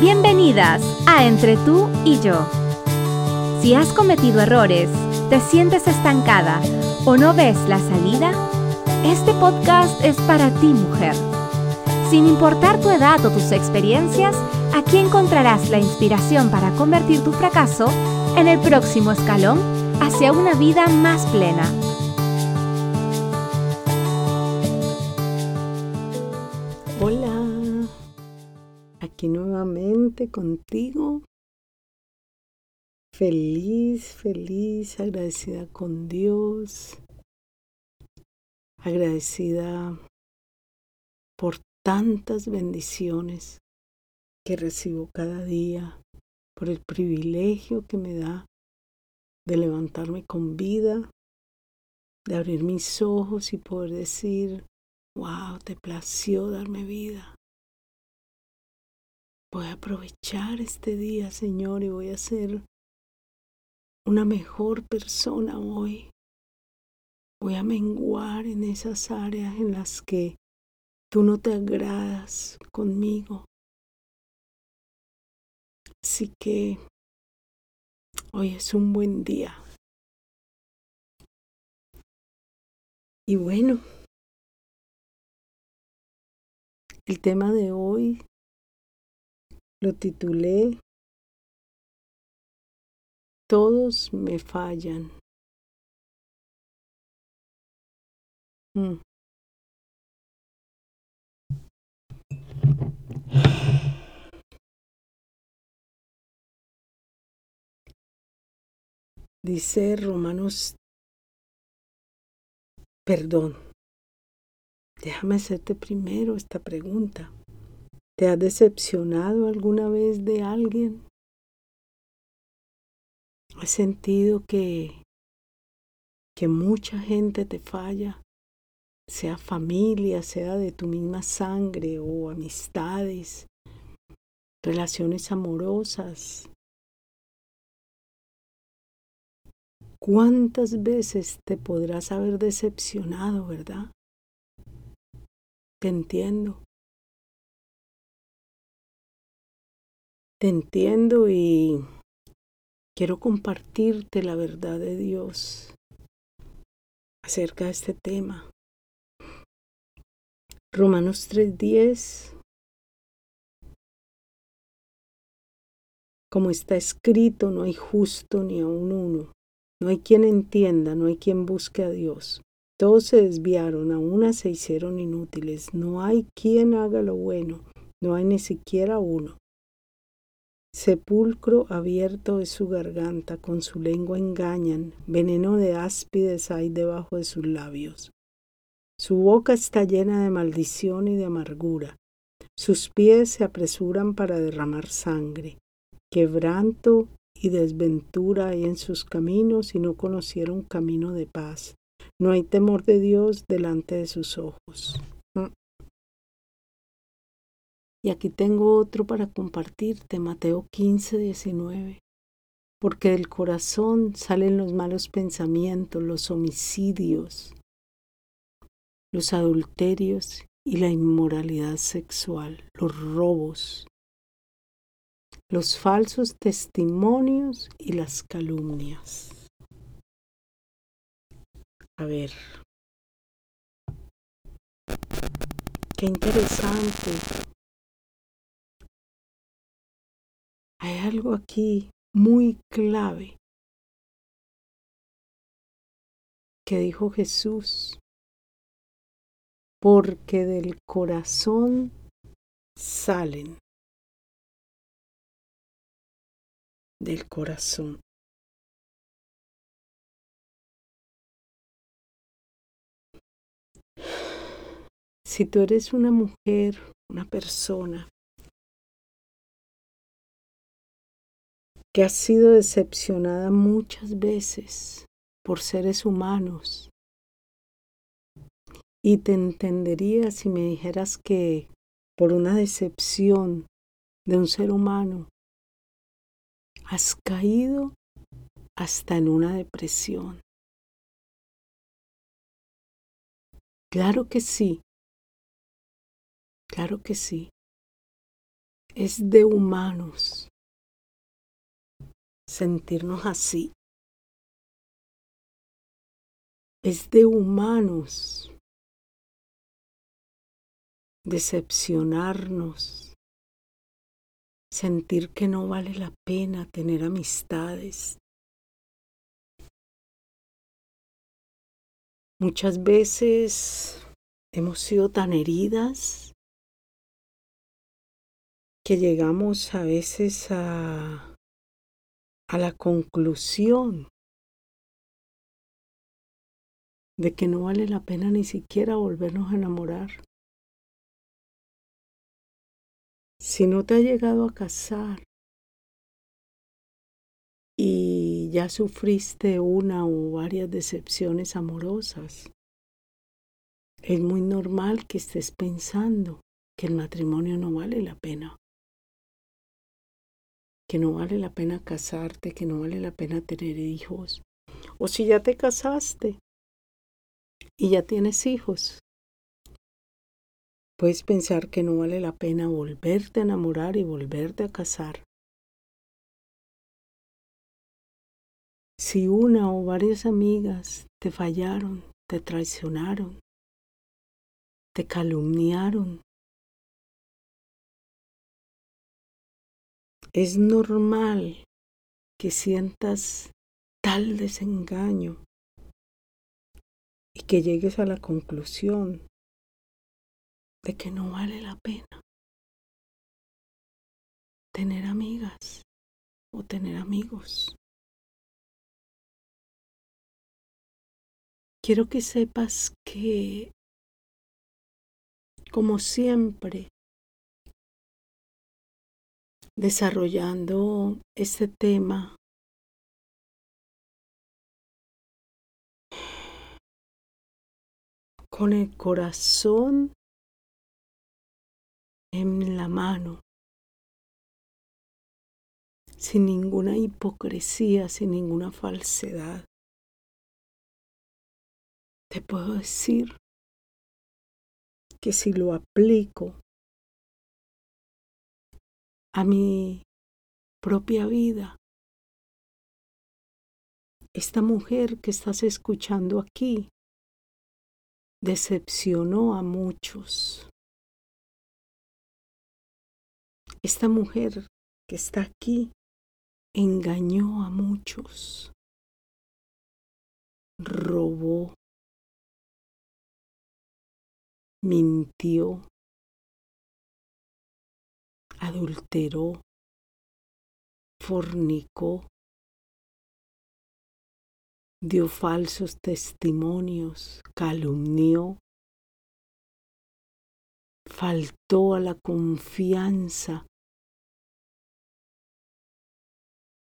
Bienvenidas a Entre tú y yo. Si has cometido errores, te sientes estancada o no ves la salida, este podcast es para ti mujer. Sin importar tu edad o tus experiencias, aquí encontrarás la inspiración para convertir tu fracaso en el próximo escalón hacia una vida más plena. Aquí nuevamente contigo. Feliz, feliz, agradecida con Dios, agradecida por tantas bendiciones que recibo cada día, por el privilegio que me da de levantarme con vida, de abrir mis ojos y poder decir, wow, te plació darme vida. Voy a aprovechar este día, Señor, y voy a ser una mejor persona hoy. Voy a menguar en esas áreas en las que tú no te agradas conmigo. Así que hoy es un buen día. Y bueno, el tema de hoy lo titulé Todos me fallan. Mm. Dice Romanos, perdón, déjame hacerte primero esta pregunta. ¿Te has decepcionado alguna vez de alguien? ¿Has sentido que, que mucha gente te falla? Sea familia, sea de tu misma sangre o amistades, relaciones amorosas, ¿Cuántas veces te podrás haber decepcionado, verdad? Te entiendo. Te entiendo y quiero compartirte la verdad de Dios acerca de este tema. Romanos 3:10 Como está escrito, no hay justo ni aun uno. No hay quien entienda, no hay quien busque a Dios. Todos se desviaron, a una se hicieron inútiles. No hay quien haga lo bueno, no hay ni siquiera uno. Sepulcro abierto es su garganta, con su lengua engañan, veneno de áspides hay debajo de sus labios. Su boca está llena de maldición y de amargura. Sus pies se apresuran para derramar sangre. Quebranto y desventura hay en sus caminos y no conocieron camino de paz. No hay temor de Dios delante de sus ojos. Y aquí tengo otro para compartirte, Mateo 15, 19. Porque del corazón salen los malos pensamientos, los homicidios, los adulterios y la inmoralidad sexual, los robos, los falsos testimonios y las calumnias. A ver, qué interesante. Hay algo aquí muy clave que dijo Jesús, porque del corazón salen del corazón. Si tú eres una mujer, una persona que ha sido decepcionada muchas veces por seres humanos, y te entendería si me dijeras que por una decepción de un ser humano has caído hasta en una depresión. Claro que sí, claro que sí. Es de humanos sentirnos así. Es de humanos decepcionarnos, sentir que no vale la pena tener amistades. Muchas veces hemos sido tan heridas que llegamos a veces a, a la conclusión de que no vale la pena ni siquiera volvernos a enamorar. Si no te ha llegado a casar y ya sufriste una o varias decepciones amorosas, es muy normal que estés pensando que el matrimonio no vale la pena, que no vale la pena casarte, que no vale la pena tener hijos. O si ya te casaste y ya tienes hijos, puedes pensar que no vale la pena volverte a enamorar y volverte a casar. Si una o varias amigas te fallaron, te traicionaron, te calumniaron, es normal que sientas tal desengaño y que llegues a la conclusión de que no vale la pena tener amigas o tener amigos. Quiero que sepas que, como siempre, desarrollando este tema con el corazón en la mano, sin ninguna hipocresía, sin ninguna falsedad. Te puedo decir que si lo aplico a mi propia vida, esta mujer que estás escuchando aquí decepcionó a muchos. Esta mujer que está aquí engañó a muchos, robó, mintió, adulteró, fornicó, dio falsos testimonios, calumnió, faltó a la confianza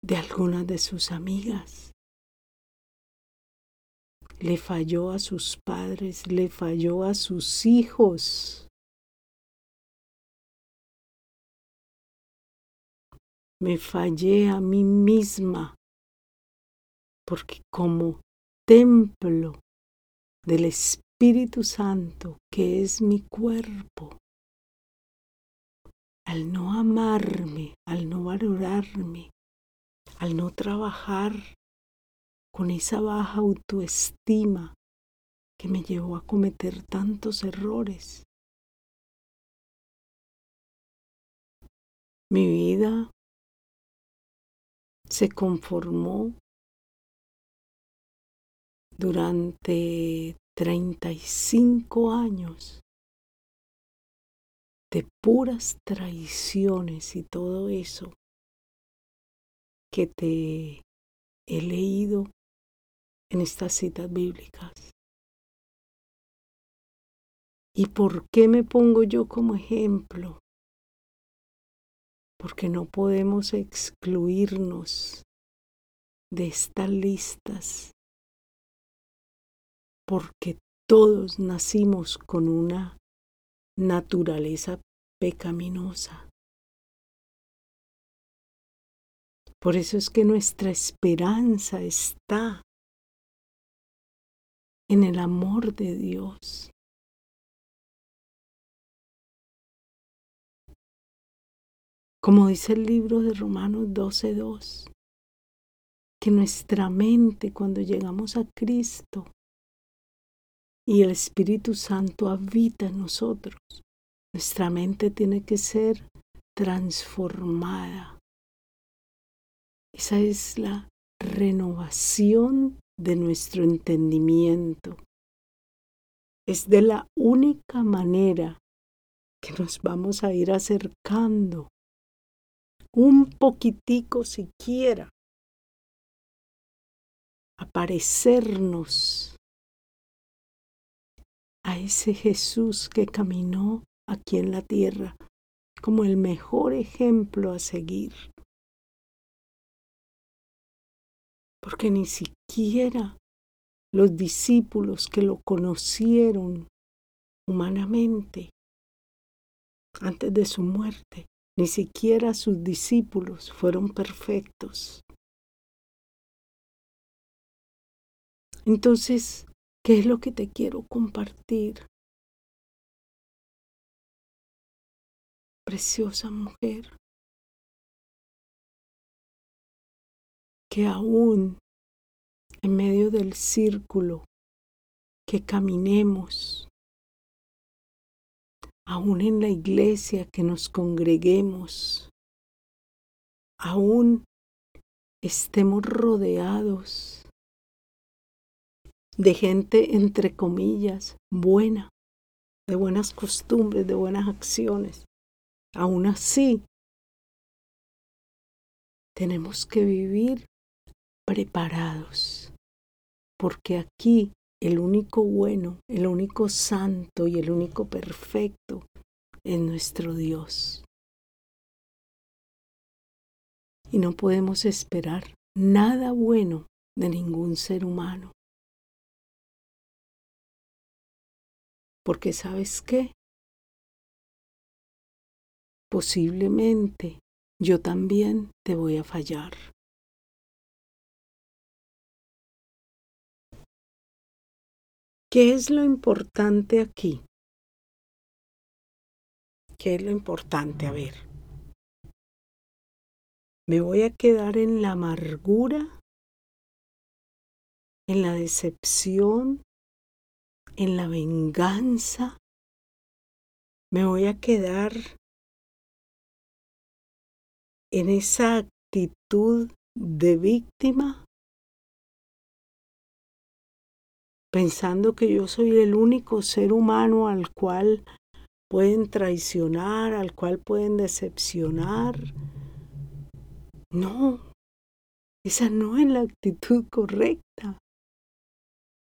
de algunas de sus amigas. Le falló a sus padres, le falló a sus hijos. Me fallé a mí misma porque como templo del Espíritu Santo, que es mi cuerpo, al no amarme, al no valorarme, al no trabajar con esa baja autoestima que me llevó a cometer tantos errores. Mi vida se conformó durante 35 años de puras traiciones y todo eso que te he leído en estas citas bíblicas. ¿Y por qué me pongo yo como ejemplo? Porque no podemos excluirnos de estas listas, porque todos nacimos con una naturaleza pecaminosa. Por eso es que nuestra esperanza está en el amor de Dios. Como dice el libro de Romanos 12.2, que nuestra mente cuando llegamos a Cristo y el Espíritu Santo habita en nosotros, nuestra mente tiene que ser transformada. Esa es la renovación de nuestro entendimiento. Es de la única manera que nos vamos a ir acercando un poquitico siquiera a parecernos a ese Jesús que caminó aquí en la tierra como el mejor ejemplo a seguir. Porque ni siquiera los discípulos que lo conocieron humanamente antes de su muerte, ni siquiera sus discípulos fueron perfectos. Entonces, ¿qué es lo que te quiero compartir? Preciosa mujer, que aún en medio del círculo que caminemos, aún en la iglesia que nos congreguemos, aún estemos rodeados de gente, entre comillas, buena, de buenas costumbres, de buenas acciones. Aún así, tenemos que vivir preparados, porque aquí el único bueno, el único santo y el único perfecto es nuestro Dios. Y no podemos esperar nada bueno de ningún ser humano. Porque sabes qué? Posiblemente yo también te voy a fallar. ¿Qué es lo importante aquí? ¿Qué es lo importante? A ver. ¿Me voy a quedar en la amargura? ¿En la decepción? ¿En la venganza? ¿Me voy a quedar en esa actitud de víctima? Pensando que yo soy el único ser humano al cual pueden traicionar, al cual pueden decepcionar. No, esa no es la actitud correcta.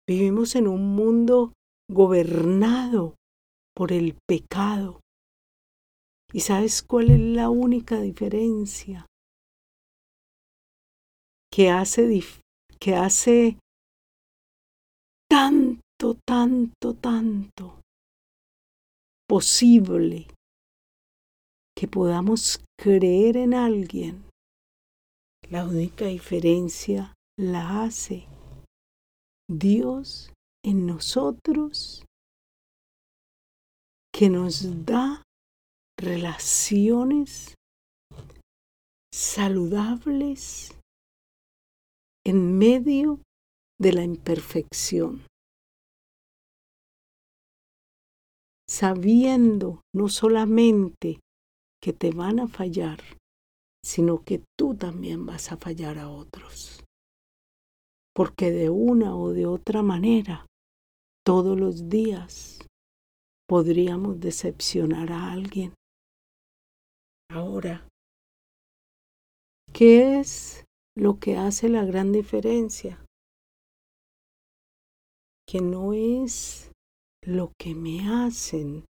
Vivimos en un mundo gobernado por el pecado. ¿Y sabes cuál es la única diferencia? Que hace, que hace tanto, tanto, tanto posible que podamos creer en alguien, la única diferencia la hace Dios en nosotros que nos da relaciones saludables en medio de la imperfección. Sabiendo no solamente que te van a fallar, sino que tú también vas a fallar a otros. Porque de una o de otra manera, todos los días podríamos decepcionar a alguien. Ahora, ¿qué es lo que hace la gran diferencia? Que no es lo que me hacen,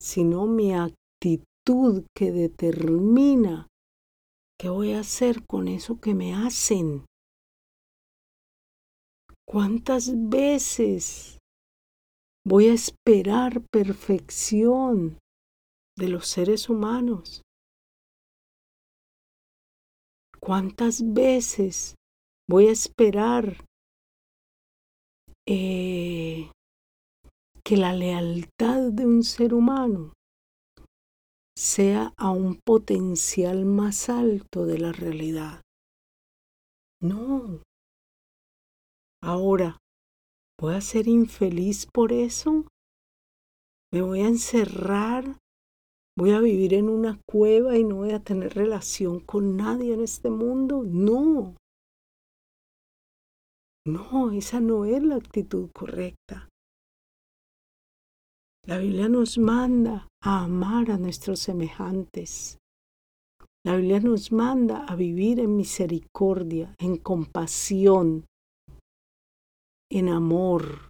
sino mi actitud que determina qué voy a hacer con eso que me hacen. ¿Cuántas veces voy a esperar perfección de los seres humanos? ¿Cuántas veces voy a esperar eh, que la lealtad de un ser humano sea a un potencial más alto de la realidad. No. Ahora, ¿voy a ser infeliz por eso? ¿Me voy a encerrar? ¿Voy a vivir en una cueva y no voy a tener relación con nadie en este mundo? No. No, esa no es la actitud correcta. La Biblia nos manda a amar a nuestros semejantes. La Biblia nos manda a vivir en misericordia, en compasión, en amor.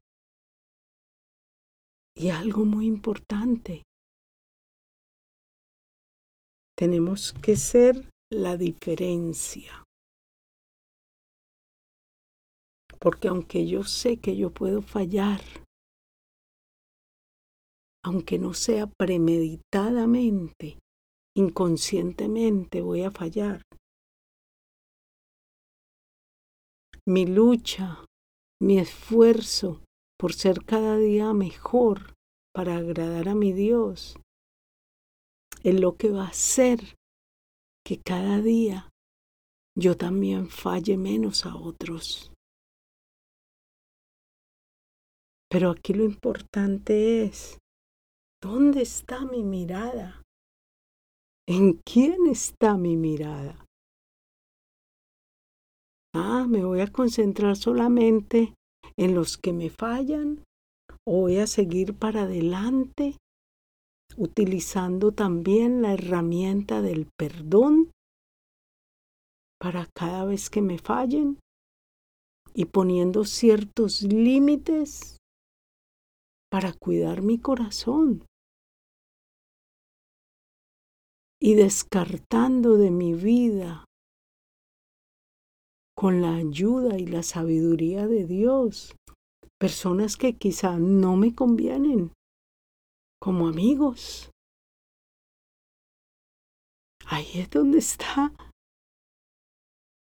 Y algo muy importante, tenemos que ser la diferencia. Porque aunque yo sé que yo puedo fallar, aunque no sea premeditadamente, inconscientemente voy a fallar. Mi lucha, mi esfuerzo por ser cada día mejor para agradar a mi Dios es lo que va a hacer que cada día yo también falle menos a otros. Pero aquí lo importante es ¿Dónde está mi mirada? ¿En quién está mi mirada? Ah, me voy a concentrar solamente en los que me fallan o voy a seguir para adelante utilizando también la herramienta del perdón para cada vez que me fallen y poniendo ciertos límites para cuidar mi corazón y descartando de mi vida con la ayuda y la sabiduría de Dios personas que quizá no me convienen como amigos. Ahí es donde está,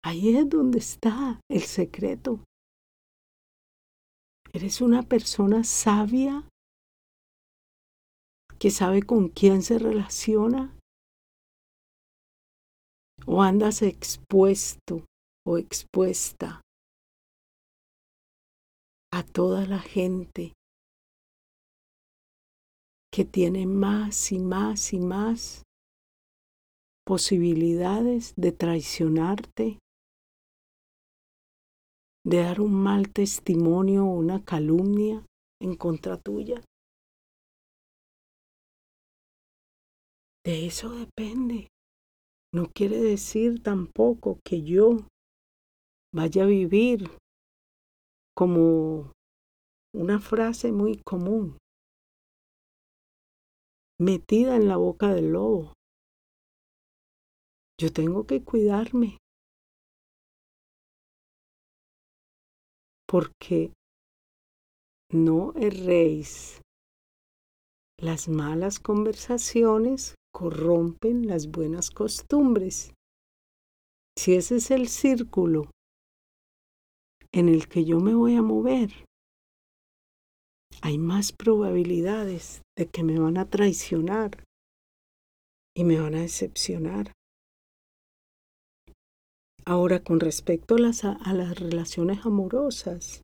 ahí es donde está el secreto. ¿Eres una persona sabia que sabe con quién se relaciona? ¿O andas expuesto o expuesta a toda la gente que tiene más y más y más posibilidades de traicionarte, de dar un mal testimonio o una calumnia en contra tuya? De eso depende. No quiere decir tampoco que yo vaya a vivir como una frase muy común, metida en la boca del lobo. Yo tengo que cuidarme. Porque no erréis. Las malas conversaciones corrompen las buenas costumbres. Si ese es el círculo en el que yo me voy a mover, hay más probabilidades de que me van a traicionar y me van a decepcionar. Ahora, con respecto a las, a las relaciones amorosas,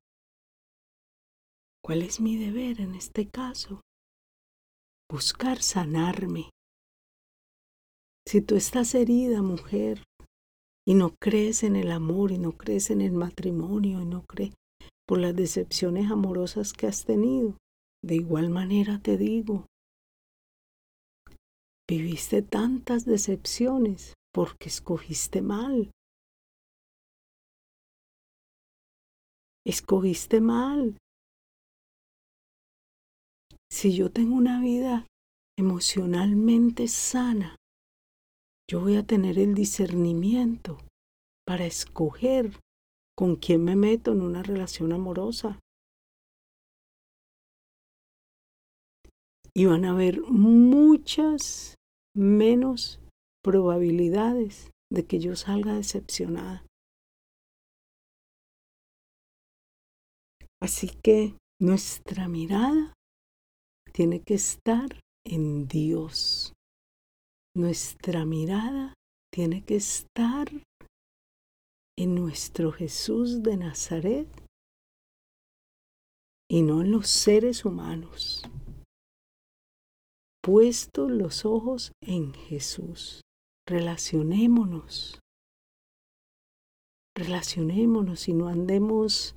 ¿cuál es mi deber en este caso? Buscar sanarme. Si tú estás herida, mujer, y no crees en el amor, y no crees en el matrimonio, y no crees por las decepciones amorosas que has tenido, de igual manera te digo, viviste tantas decepciones porque escogiste mal, escogiste mal. Si yo tengo una vida emocionalmente sana, yo voy a tener el discernimiento para escoger con quién me meto en una relación amorosa. Y van a haber muchas menos probabilidades de que yo salga decepcionada. Así que nuestra mirada tiene que estar en Dios. Nuestra mirada tiene que estar en nuestro Jesús de Nazaret y no en los seres humanos. Puesto los ojos en Jesús, relacionémonos. Relacionémonos y no andemos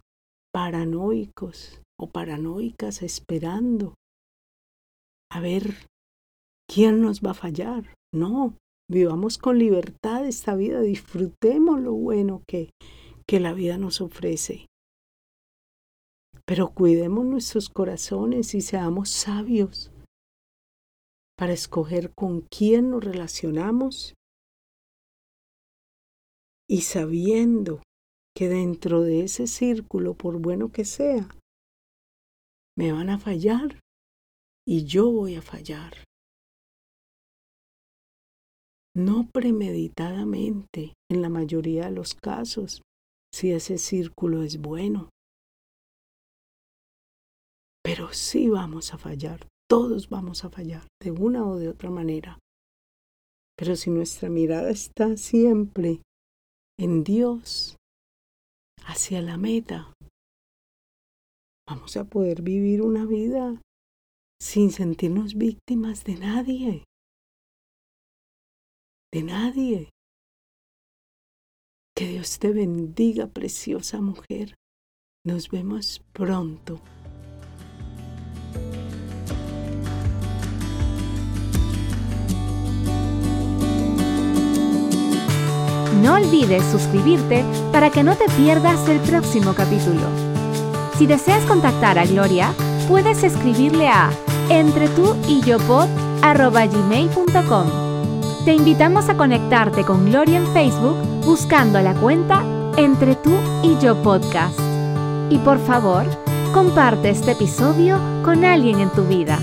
paranoicos o paranoicas esperando a ver quién nos va a fallar. No, vivamos con libertad esta vida, disfrutemos lo bueno que, que la vida nos ofrece. Pero cuidemos nuestros corazones y seamos sabios para escoger con quién nos relacionamos y sabiendo que dentro de ese círculo, por bueno que sea, me van a fallar y yo voy a fallar. No premeditadamente, en la mayoría de los casos, si ese círculo es bueno. Pero sí vamos a fallar, todos vamos a fallar, de una o de otra manera. Pero si nuestra mirada está siempre en Dios, hacia la meta, vamos a poder vivir una vida sin sentirnos víctimas de nadie. De nadie. Que Dios te bendiga, preciosa mujer. Nos vemos pronto. No olvides suscribirte para que no te pierdas el próximo capítulo. Si deseas contactar a Gloria, puedes escribirle a entre tú y yo Te invitamos a conectarte con Gloria en Facebook buscando la cuenta Entre tú y yo podcast. Y por favor, comparte este episodio con alguien en tu vida.